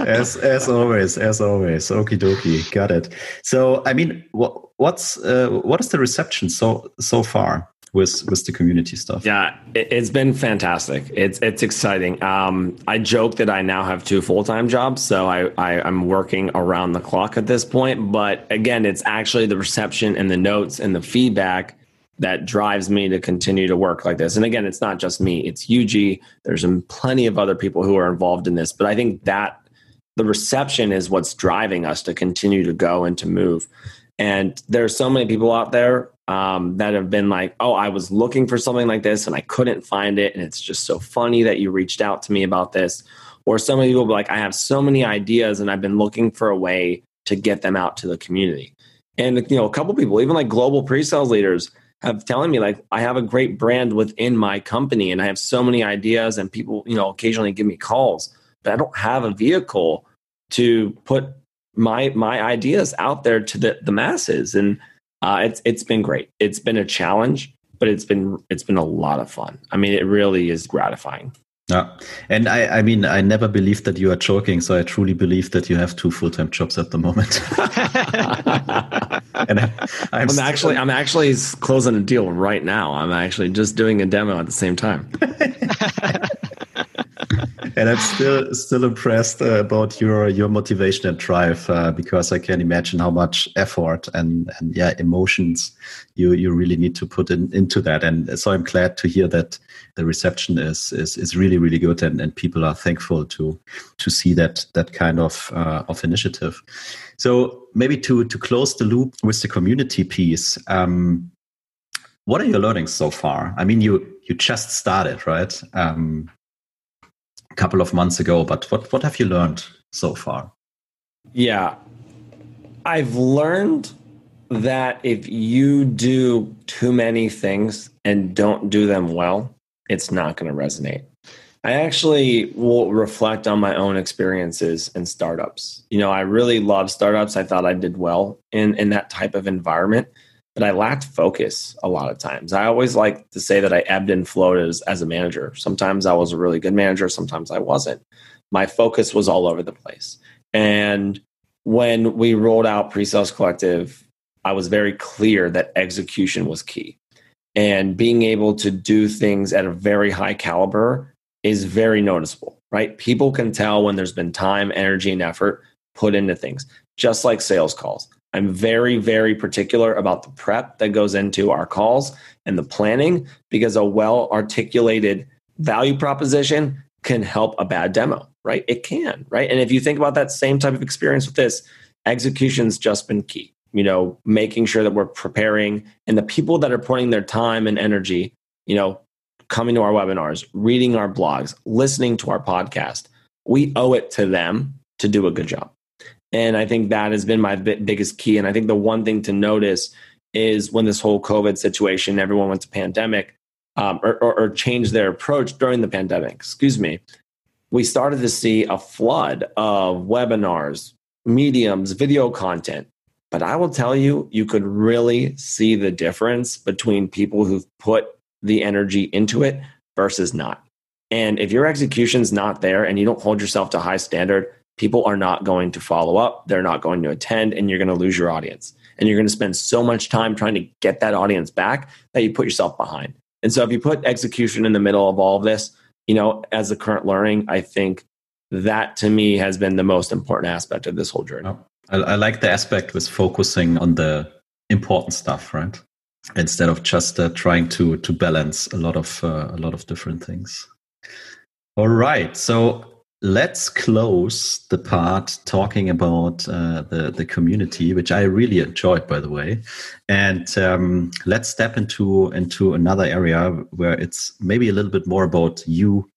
as as always, as always. Okie dokie, got it. So, I mean, what, what's uh, what is the reception so so far with with the community stuff? Yeah, it, has been fantastic. It's it's exciting. Um, I joke that I now have two full time jobs, so I, I I'm working around the clock at this point. But again, it's actually the reception and the notes and the feedback that drives me to continue to work like this. And again, it's not just me, it's UG. There's plenty of other people who are involved in this. But I think that the reception is what's driving us to continue to go and to move. And there's so many people out there um, that have been like, oh, I was looking for something like this and I couldn't find it. And it's just so funny that you reached out to me about this. Or so many people be like, I have so many ideas and I've been looking for a way to get them out to the community. And you know, a couple people, even like global pre-sales leaders, have telling me like I have a great brand within my company and I have so many ideas and people, you know, occasionally give me calls, but I don't have a vehicle to put my my ideas out there to the, the masses. And uh, it's it's been great. It's been a challenge, but it's been it's been a lot of fun. I mean, it really is gratifying. Yeah. And I, I mean, I never believed that you are joking. So I truly believe that you have two full time jobs at the moment. and I, I'm, I'm actually, I'm actually closing a deal right now. I'm actually just doing a demo at the same time. and I'm still still impressed uh, about your your motivation and drive uh, because I can imagine how much effort and and yeah emotions you you really need to put in, into that. And so I'm glad to hear that the reception is is is really really good and, and people are thankful to to see that that kind of uh, of initiative. So maybe to to close the loop with the community piece. Um, what are your learnings so far? I mean, you you just started, right? Um, couple of months ago, but what, what have you learned so far? Yeah, I've learned that if you do too many things and don't do them well, it's not going to resonate. I actually will reflect on my own experiences in startups. You know, I really love startups. I thought I did well in, in that type of environment but I lacked focus a lot of times. I always like to say that I ebbed and flowed as, as a manager. Sometimes I was a really good manager, sometimes I wasn't. My focus was all over the place. And when we rolled out Pre-Sales Collective, I was very clear that execution was key. And being able to do things at a very high caliber is very noticeable, right? People can tell when there's been time, energy, and effort put into things, just like sales calls. I'm very, very particular about the prep that goes into our calls and the planning because a well articulated value proposition can help a bad demo, right? It can, right? And if you think about that same type of experience with this, execution's just been key. you know, making sure that we're preparing and the people that are putting their time and energy, you know, coming to our webinars, reading our blogs, listening to our podcast, we owe it to them to do a good job. And I think that has been my biggest key. And I think the one thing to notice is when this whole COVID situation, everyone went to pandemic um, or, or, or changed their approach during the pandemic, excuse me, we started to see a flood of webinars, mediums, video content. But I will tell you, you could really see the difference between people who've put the energy into it versus not. And if your execution's not there and you don't hold yourself to high standard, people are not going to follow up, they're not going to attend, and you're going to lose your audience. And you're going to spend so much time trying to get that audience back that you put yourself behind. And so if you put execution in the middle of all of this, you know, as a current learning, I think that to me has been the most important aspect of this whole journey. I, I like the aspect with focusing on the important stuff, right? Instead of just uh, trying to to balance a lot of uh, a lot of different things. All right, so let's close the part talking about uh, the the community, which I really enjoyed, by the way, and um, let's step into into another area where it's maybe a little bit more about you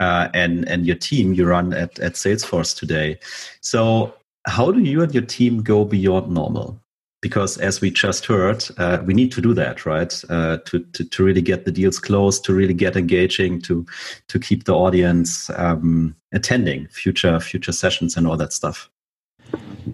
uh, and and your team you run at at Salesforce today. So, how do you and your team go beyond normal? Because as we just heard, uh, we need to do that, right? Uh, to, to, to really get the deals closed, to really get engaging, to to keep the audience um, attending future future sessions and all that stuff.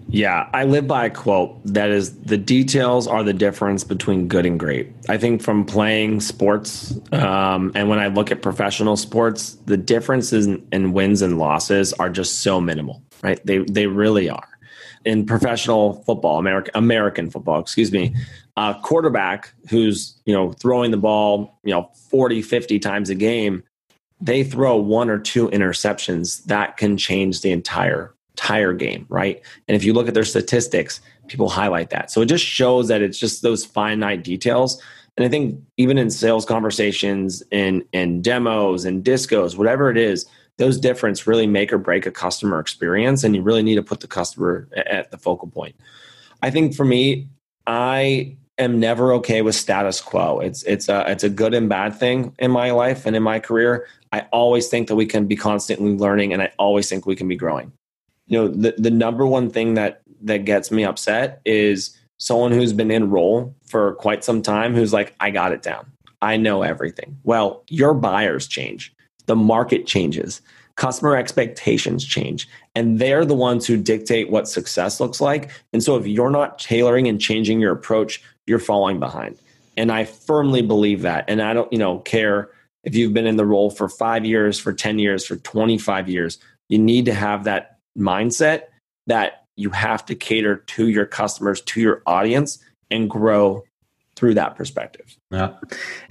Yeah, I live by a quote that is the details are the difference between good and great. I think from playing sports um, and when I look at professional sports, the differences in, in wins and losses are just so minimal, right? They they really are in professional football, American American football, excuse me, a quarterback who's, you know, throwing the ball, you know, 40, 50 times a game, they throw one or two interceptions that can change the entire entire game, right? And if you look at their statistics, people highlight that. So it just shows that it's just those finite details. And I think even in sales conversations and and demos and discos, whatever it is, those difference really make or break a customer experience and you really need to put the customer at the focal point. I think for me i am never okay with status quo. It's it's a it's a good and bad thing in my life and in my career. I always think that we can be constantly learning and i always think we can be growing. You know the, the number one thing that that gets me upset is someone who's been in role for quite some time who's like i got it down. I know everything. Well your buyers change the market changes, customer expectations change, and they're the ones who dictate what success looks like. And so if you're not tailoring and changing your approach, you're falling behind. And I firmly believe that. And I don't, you know, care if you've been in the role for 5 years, for 10 years, for 25 years. You need to have that mindset that you have to cater to your customers, to your audience and grow through that perspective. Yeah,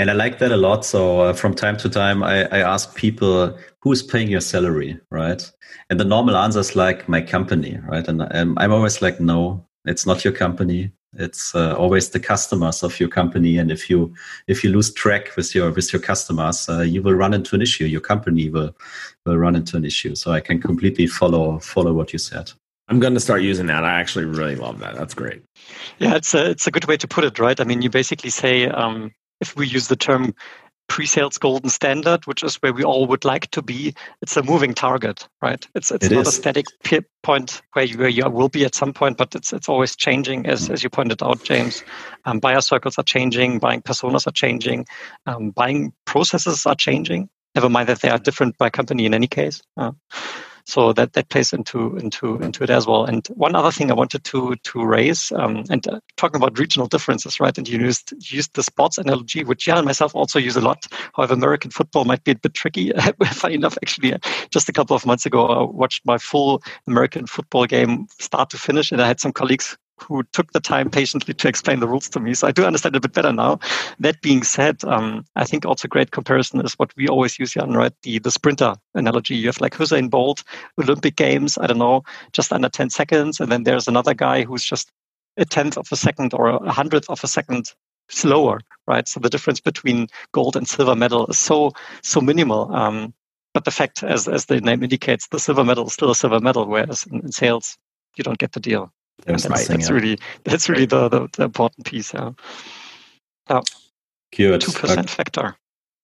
and I like that a lot. So uh, from time to time, I, I ask people who's paying your salary, right? And the normal answer is like my company, right? And um, I'm always like, no, it's not your company. It's uh, always the customers of your company, and if you if you lose track with your with your customers, uh, you will run into an issue. Your company will will run into an issue. So I can completely follow follow what you said. I'm going to start using that. I actually really love that. That's great. Yeah, it's a it's a good way to put it, right? I mean, you basically say um, if we use the term pre-sales golden standard, which is where we all would like to be, it's a moving target, right? It's it's it not is. a static point where you, where you will be at some point, but it's it's always changing, as as you pointed out, James. Um, buyer circles are changing, buying personas are changing, um, buying processes are changing. Never mind that they are different by company in any case. Uh, so that that plays into into into it as well. And one other thing I wanted to to raise, um, and uh, talking about regional differences, right? And you used used the sports analogy, which Jan and myself also use a lot. However, American football might be a bit tricky. Funny enough, actually, just a couple of months ago, I watched my full American football game start to finish, and I had some colleagues who took the time patiently to explain the rules to me. So I do understand a bit better now. That being said, um, I think also great comparison is what we always use, Jan, right? The, the sprinter analogy. You have like Usain Bolt, Olympic Games, I don't know, just under 10 seconds. And then there's another guy who's just a tenth of a second or a hundredth of a second slower, right? So the difference between gold and silver medal is so, so minimal. Um, but the fact, as, as the name indicates, the silver medal is still a silver medal, whereas in, in sales, you don't get the deal. That's, right. that's really that's really the, the, the important piece. Yeah. Oh, Good. Two percent factor.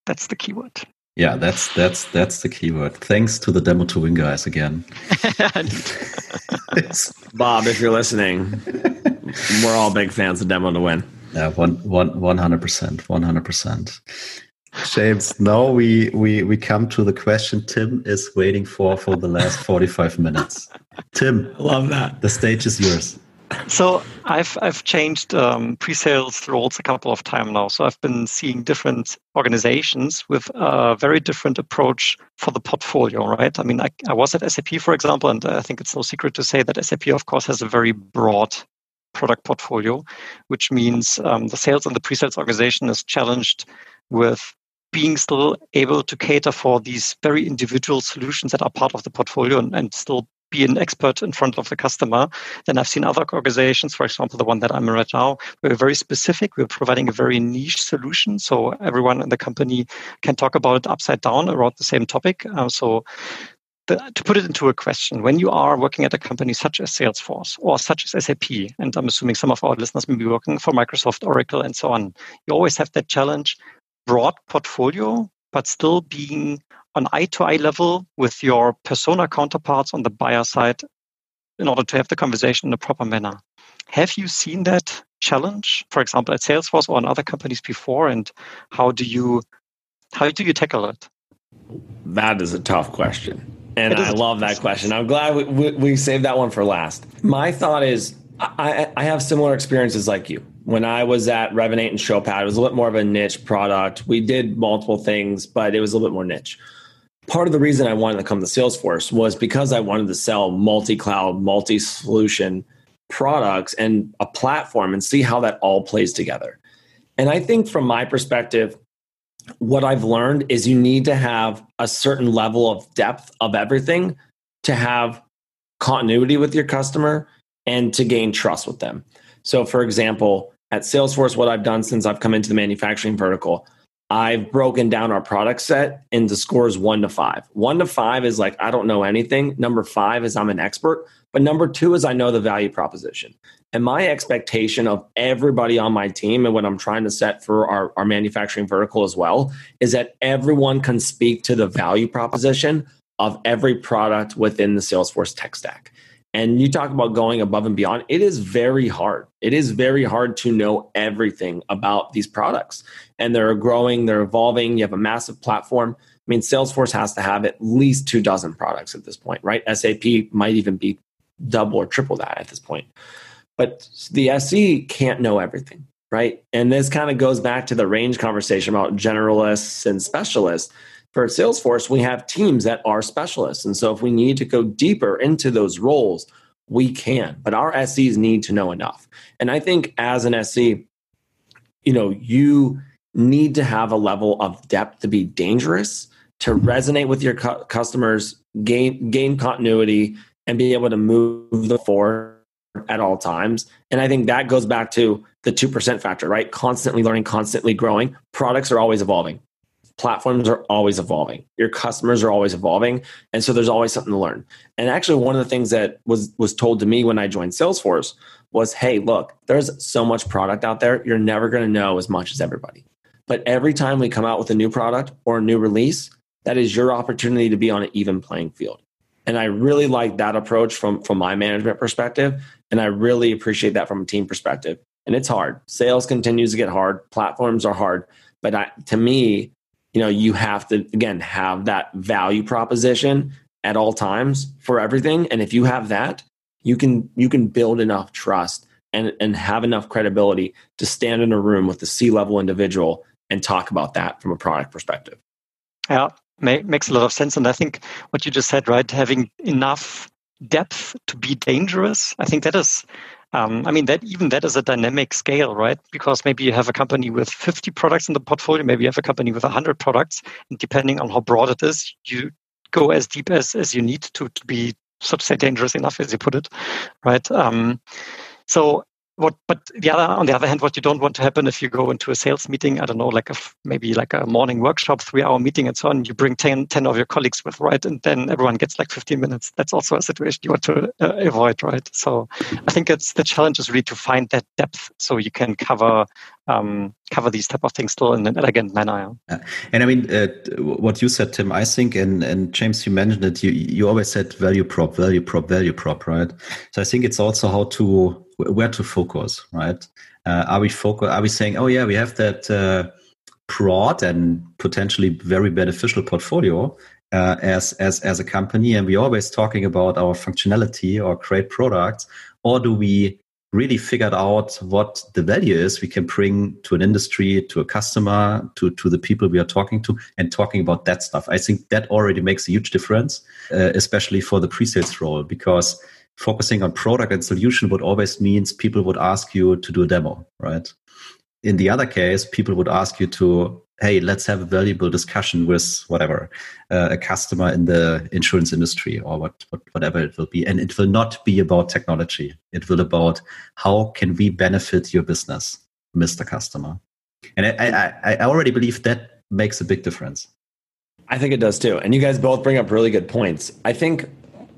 That's the keyword. Yeah, that's that's that's the keyword. Thanks to the demo to win guys again. Bob, if you're listening, we're all big fans of demo to win. Yeah, one one one hundred percent, one hundred percent. James, now we, we we come to the question Tim is waiting for for the last 45 minutes. Tim, I love that. The stage is yours. So I've I've changed um, pre-sales roles a couple of times now. So I've been seeing different organizations with a very different approach for the portfolio, right? I mean, I, I was at SAP, for example, and I think it's no secret to say that SAP, of course, has a very broad product portfolio, which means um, the sales and the pre-sales organization is challenged with being still able to cater for these very individual solutions that are part of the portfolio and, and still be an expert in front of the customer. Then I've seen other organizations, for example, the one that I'm in right now, we're very specific. We're providing a very niche solution. So everyone in the company can talk about it upside down around the same topic. Uh, so the, to put it into a question, when you are working at a company such as Salesforce or such as SAP, and I'm assuming some of our listeners may be working for Microsoft, Oracle, and so on, you always have that challenge broad portfolio, but still being on eye to eye level with your persona counterparts on the buyer side in order to have the conversation in a proper manner. Have you seen that challenge, for example, at Salesforce or in other companies before, and how do you how do you tackle it? That is a tough question, and I love that question. I'm glad we, we, we saved that one for last. My thought is, I, I have similar experiences like you when I was at Revinate and Showpad, it was a little bit more of a niche product. We did multiple things, but it was a little bit more niche. Part of the reason I wanted to come to Salesforce was because I wanted to sell multi cloud, multi solution products and a platform and see how that all plays together. And I think from my perspective, what I've learned is you need to have a certain level of depth of everything to have continuity with your customer and to gain trust with them. So, for example, at Salesforce, what I've done since I've come into the manufacturing vertical, I've broken down our product set into scores one to five. One to five is like, I don't know anything. Number five is I'm an expert. But number two is I know the value proposition. And my expectation of everybody on my team and what I'm trying to set for our, our manufacturing vertical as well is that everyone can speak to the value proposition of every product within the Salesforce tech stack. And you talk about going above and beyond. It is very hard. It is very hard to know everything about these products. And they're growing, they're evolving. You have a massive platform. I mean, Salesforce has to have at least two dozen products at this point, right? SAP might even be double or triple that at this point. But the SE can't know everything, right? And this kind of goes back to the range conversation about generalists and specialists for Salesforce, we have teams that are specialists. And so if we need to go deeper into those roles, we can. But our SEs need to know enough. And I think as an SE, you know, you need to have a level of depth to be dangerous, to resonate with your cu- customers, gain gain continuity, and be able to move the forward at all times. And I think that goes back to the 2% factor, right? Constantly learning, constantly growing. Products are always evolving platforms are always evolving. Your customers are always evolving. And so there's always something to learn. And actually one of the things that was was told to me when i joined salesforce was hey look there's so much product out there. You're never going to know as much as everybody. But every time we come out with a new product or a new release that is your opportunity to be on an even playing field. And i really like that approach from from my management perspective. And i really appreciate that from a team perspective. And it's hard. Sales continues to get hard. Platforms are hard. But I, to me you know you have to again have that value proposition at all times for everything. And if you have that you can you can build enough trust and and have enough credibility to stand in a room with the C level individual and talk about that from a product perspective. Yeah makes a lot of sense. And i think what you just said right having enough depth to be dangerous i think that is um, I mean, that even that is a dynamic scale, right? Because maybe you have a company with 50 products in the portfolio, maybe you have a company with 100 products, and depending on how broad it is, you go as deep as, as you need to, to be, so to say, dangerous enough, as you put it, right? Um, so what but the other on the other hand what you don't want to happen if you go into a sales meeting i don't know like a maybe like a morning workshop three hour meeting and so on you bring 10, 10 of your colleagues with right? And then everyone gets like 15 minutes. That's also a situation you want to uh, avoid right? So i think it's the challenge is really to find that depth so you can cover um, cover these type of things still in an elegant manner. Yeah. And I mean, uh, what you said, Tim, I think, and, and James, you mentioned it, you, you always said value prop, value prop, value prop, right? So I think it's also how to, where to focus, right? Uh, are we focus, are we saying, oh yeah, we have that uh, broad and potentially very beneficial portfolio, uh, as as as a company, and we're always talking about our functionality or great products, or do we really figured out what the value is we can bring to an industry, to a customer, to, to the people we are talking to, and talking about that stuff. I think that already makes a huge difference, uh, especially for the pre-sales role, because focusing on product and solution would always means people would ask you to do a demo, right? In the other case, people would ask you to hey, let's have a valuable discussion with whatever uh, a customer in the insurance industry or what, what, whatever it will be, and it will not be about technology. It will about how can we benefit your business, Mr. Customer. And I, I, I already believe that makes a big difference. I think it does too. And you guys both bring up really good points. I think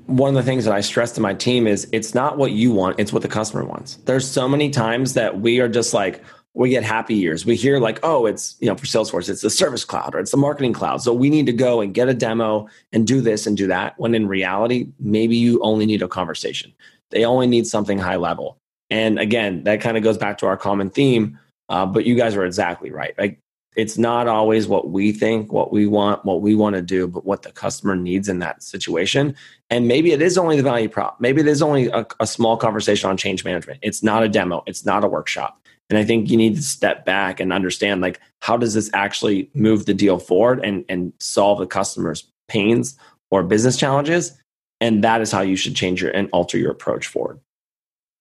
one of the things that I stress to my team is it's not what you want, it's what the customer wants. There's so many times that we are just like, we get happy years. We hear like, oh, it's, you know, for Salesforce, it's the service cloud or it's the marketing cloud. So we need to go and get a demo and do this and do that. When in reality, maybe you only need a conversation. They only need something high level. And again, that kind of goes back to our common theme. Uh, but you guys are exactly right. Like it's not always what we think, what we want, what we want to do, but what the customer needs in that situation. And maybe it is only the value prop. Maybe it is only a, a small conversation on change management. It's not a demo. It's not a workshop. And I think you need to step back and understand like how does this actually move the deal forward and, and solve the customer's pains or business challenges. And that is how you should change your and alter your approach forward.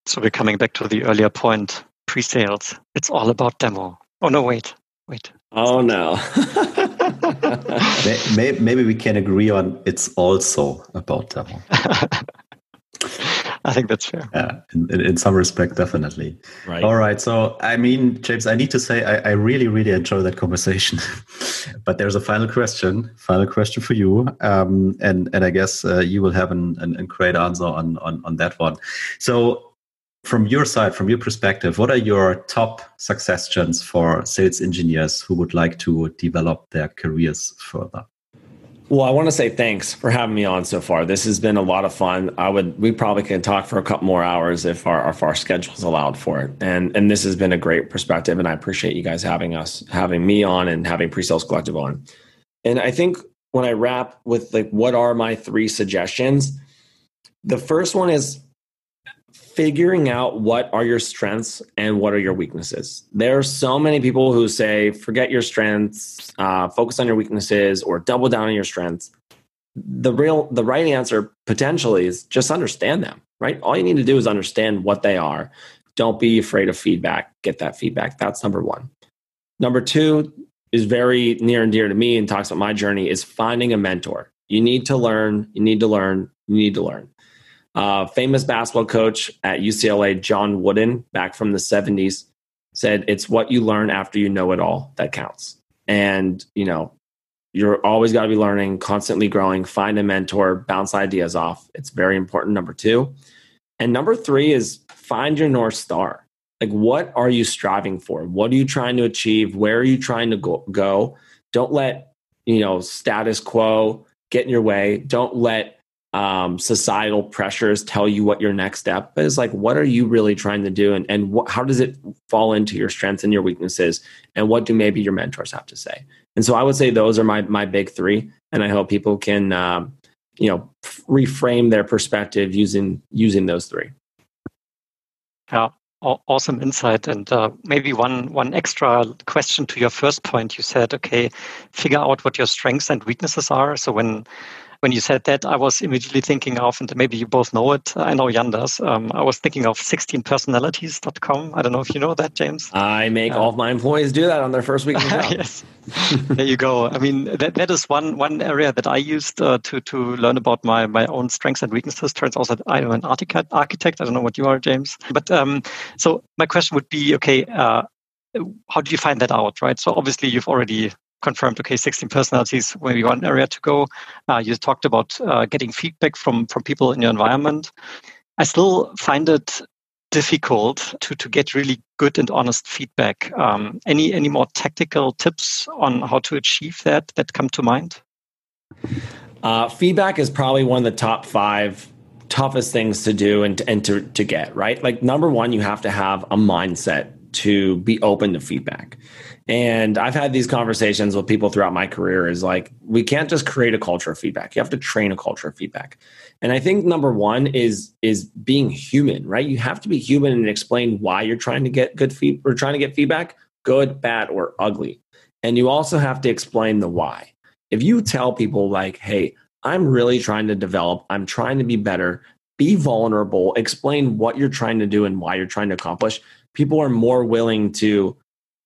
So we're coming back to the earlier point, pre-sales. It's all about demo. Oh no, wait, wait. Oh no. maybe, maybe we can agree on it's also about demo. I think that's fair. Yeah, in, in, some respect, definitely. Right. All right. So, I mean, James, I need to say I, I really, really enjoy that conversation. but there's a final question, final question for you, um, and and I guess uh, you will have an, an, a great answer on, on on that one. So, from your side, from your perspective, what are your top suggestions for sales engineers who would like to develop their careers further? Well, I want to say thanks for having me on so far. This has been a lot of fun. I would we probably can talk for a couple more hours if our if our schedules allowed for it. And and this has been a great perspective and I appreciate you guys having us having me on and having pre-sales collective on. And I think when I wrap with like what are my three suggestions, the first one is figuring out what are your strengths and what are your weaknesses. There are so many people who say, forget your strengths, uh, focus on your weaknesses, or double down on your strengths. The real, the right answer potentially is just understand them, right? All you need to do is understand what they are. Don't be afraid of feedback. Get that feedback. That's number one. Number two is very near and dear to me and talks about my journey is finding a mentor. You need to learn, you need to learn, you need to learn. Uh, famous basketball coach at UCLA, John Wooden, back from the 70s, said, It's what you learn after you know it all that counts. And, you know, you're always got to be learning, constantly growing, find a mentor, bounce ideas off. It's very important. Number two. And number three is find your North Star. Like, what are you striving for? What are you trying to achieve? Where are you trying to go? Don't let, you know, status quo get in your way. Don't let um, societal pressures tell you what your next step is? Like what are you really trying to do? And, and what, how does it fall into your strengths and your weaknesses? And what do maybe your mentors have to say? And so i would say those are my my big three. And i hope people can um, you know reframe their perspective using using those three. Yeah. Awesome insight. And uh, maybe one one extra question to your first point. You said okay figure out what your strengths and weaknesses are. So when when you said that, I was immediately thinking of, and maybe you both know it. I know Jan does. Um, I was thinking of 16personalities.com. I don't know if you know that, James. I make uh, all of my employees do that on their first week yes. there you go. I mean, that, that is one one area that I used uh, to to learn about my my own strengths and weaknesses. Turns out that I am an architect. Architect. I don't know what you are, James. But um, so my question would be, okay, uh, how do you find that out, right? So obviously you've already confirmed, okay, 16 personalities, where maybe one area to go. Uh, you talked about uh, getting feedback from from people in your environment. I still find it difficult to, to get really good and honest feedback. Um, any any more tactical tips on how to achieve that that come to mind? Uh, feedback is probably one of the top five toughest things to do and, and to, to get right. Like number one, you have to have a mindset to be open to feedback. And I've had these conversations with people throughout my career is like, we can't just create a culture of feedback. You have to train a culture of feedback. And I think number one is is being human, right? You have to be human and explain why you're trying to get good feed or trying to get feedback, good, bad, or ugly. And you also have to explain the why. If you tell people like, hey, I'm really trying to develop, I'm trying to be better, be vulnerable, explain what you're trying to do and why you're trying to accomplish, people are more willing to,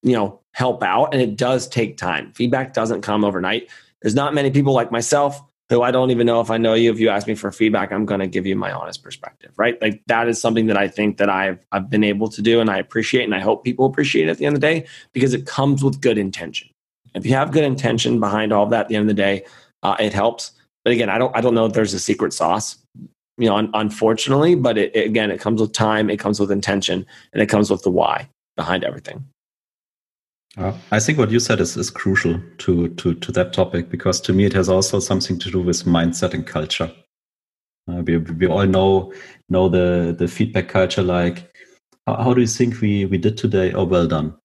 you know, help out. And it does take time. Feedback doesn't come overnight. There's not many people like myself who I don't even know if I know you. If you ask me for feedback, I'm going to give you my honest perspective, right? Like that is something that I think that I've I've been able to do, and I appreciate, and I hope people appreciate at the end of the day because it comes with good intention. If you have good intention behind all that, at the end of the day, uh, it helps. But again, I don't I don't know if there's a secret sauce, you know, un- unfortunately. But it, it, again, it comes with time, it comes with intention, and it comes with the why behind everything. Uh, I think what you said is, is crucial to, to, to that topic because to me it has also something to do with mindset and culture. Uh, we, we all know know the, the feedback culture like how, how do you think we, we did today? Oh, well done.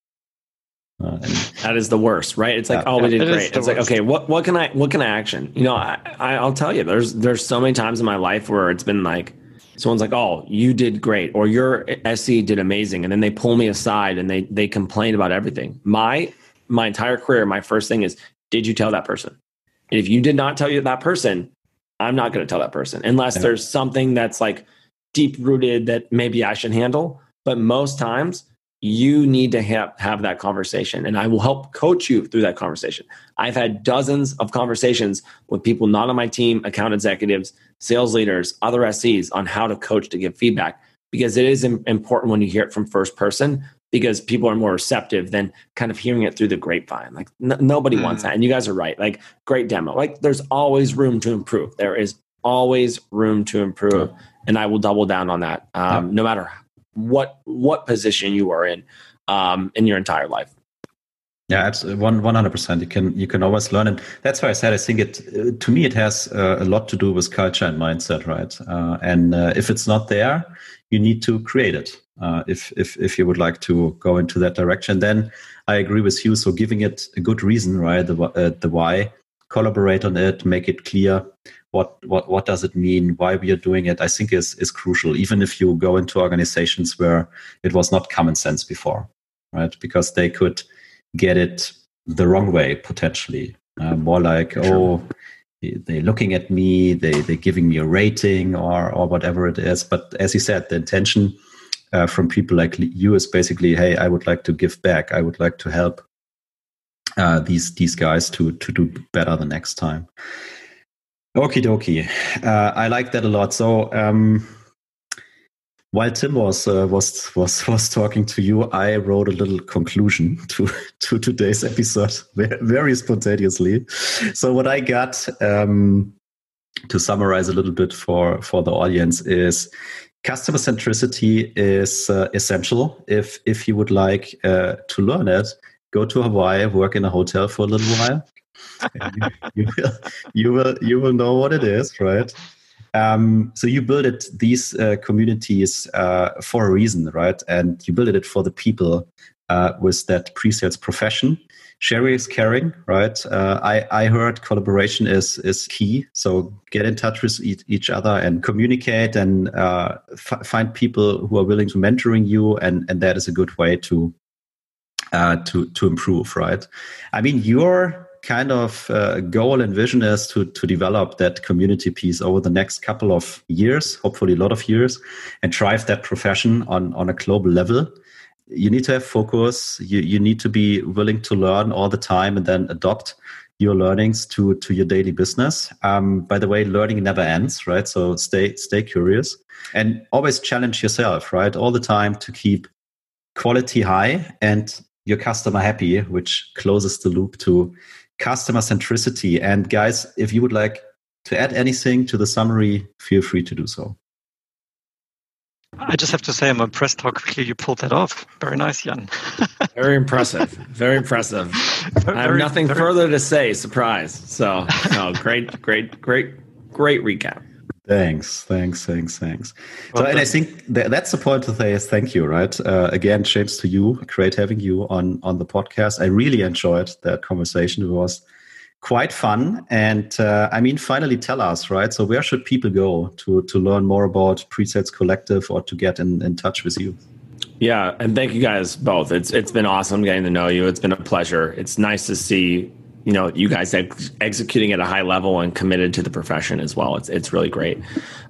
Uh, that is the worst, right? It's like, yeah, oh, we did great. It's worst. like, okay, what what can I what can I action? You know, I, I I'll tell you, there's there's so many times in my life where it's been like, someone's like, "Oh, you did great," or "Your SE did amazing," and then they pull me aside and they they complain about everything. My my entire career, my first thing is, did you tell that person? And if you did not tell you that person, I'm not going to tell that person unless yeah. there's something that's like deep rooted that maybe I should handle. But most times, you need to have, have that conversation and i will help coach you through that conversation. I've had dozens of conversations with people not on my team account executives sales leaders other ses on how to coach to give feedback because it is important when you hear it from first person because people are more receptive than kind of hearing it through the grapevine. Like n- nobody mm. wants that and you guys are right. Like great demo. Like there's always room to improve. There is always room to improve and i will double down on that um, yep. no matter what what position you are in um, in your entire life. Yeah, one one hundred percent. You can you can always learn, and that's why I said I think it uh, to me it has uh, a lot to do with culture and mindset, right? Uh, and uh, if it's not there, you need to create it. Uh, if if if you would like to go into that direction, then I agree with you. So giving it a good reason, right? The uh, the why, collaborate on it, make it clear, what what what does it mean? Why we are doing it i think is is crucial. Even if you go into organizations where it was not common sense before right? Because they could get it the wrong way potentially. Uh, more like sure. oh they're looking at me they they're giving me a rating or or whatever it is. But as you said the intention uh, from people like you is basically hey i would like to give back. I would like to help uh, these these guys to to do better the next time Okie dokie. Uh, I like that a lot. So um, while Tim was uh, was was was talking to you, I wrote a little conclusion to to today's episode very spontaneously. So what I got um, to summarize a little bit for for the audience is customer centricity is uh, essential if if you would like uh, to learn it go to hawaii work in a hotel for a little while you, will, you will you will know what it is, right? Um, so you build it these uh, communities uh, for a reason, right? And you build it for the people uh, with that pre-sales profession. Sharing is caring, right? Uh, I I heard collaboration is is key. So get in touch with each, each other and communicate, and uh, find people who are willing to mentoring you, and and that is a good way to uh, to to improve, right? I mean, your kind of uh, goal and vision is to to develop that community piece over the next couple of years, hopefully a lot of years, and drive that profession on on a global level. You need to have focus. You you need to be willing to learn all the time and then adopt your learnings to to your daily business. Um, by the way, learning never ends, right? So stay stay curious and always challenge yourself, right? All the time to keep quality high and your customer happy, which closes the loop to customer centricity. And guys, if you would like to add anything to the summary, feel free to do so. I just have to say, I'm impressed how quickly you pulled that off. Very nice, Jan. very impressive. Very impressive. Very, I have nothing very, further to say. Surprise. So, no, great, great, great, great recap. Thanks, thanks, thanks, thanks. Well, so, and I think that, that's the point to say is thank you, right? Uh, again, James, to you, great having you on on the podcast. I really enjoyed that conversation. It was quite fun, and uh, I mean, finally, tell us, right? So, where should people go to to learn more about Pre-Sales Collective or to get in, in touch with you? Yeah, and thank you guys both. It's it's been awesome getting to know you. It's been a pleasure. It's nice to see you know you guys ex- executing at a high level and committed to the profession as well. It's, it's really great.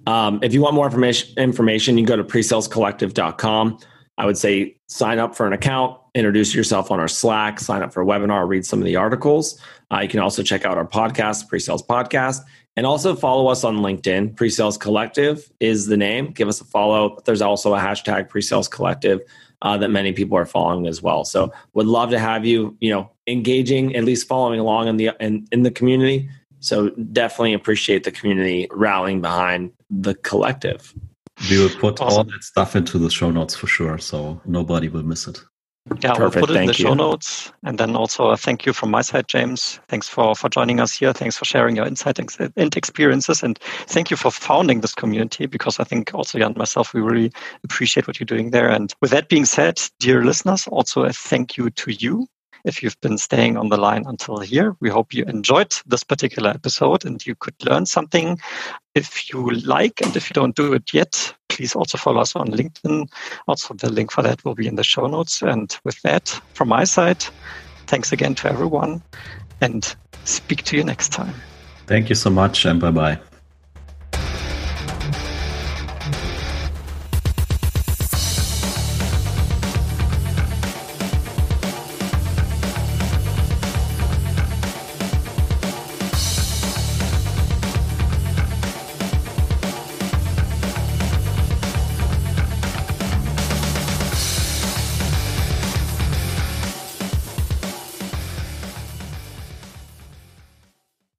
Um, if you want more information information you go to presalescollective.com i would say sign up for an account introduce yourself on our slack sign up for a webinar read some of the articles. Uh, you can also check out our podcast pre-sales podcast and also follow us on linkedin. Pre-sales collective is the name. Give us a follow. There's also a hashtag pre-sales collective uh, that many people are following as well. So would love to have you, you know, engaging, at least following along in the in, in the community. So definitely appreciate the community rallying behind the collective. We will put awesome. all that stuff into the show notes for sure, so nobody will miss it. Yeah, Perfect. we'll put it thank in the you. show notes. And then also a thank you from my side, James. Thanks for, for joining us here. Thanks for sharing your insight and experiences. And thank you for founding this community because I think also Jan and myself, we really appreciate what you're doing there. And with that being said, dear listeners, also a thank you to you if you've been staying on the line until here. We hope you enjoyed this particular episode and you could learn something. If you like and if you don't do it yet, please also follow us on LinkedIn. Also, the link for that will be in the show notes. And with that, from my side, thanks again to everyone and speak to you next time. Thank you so much and bye bye.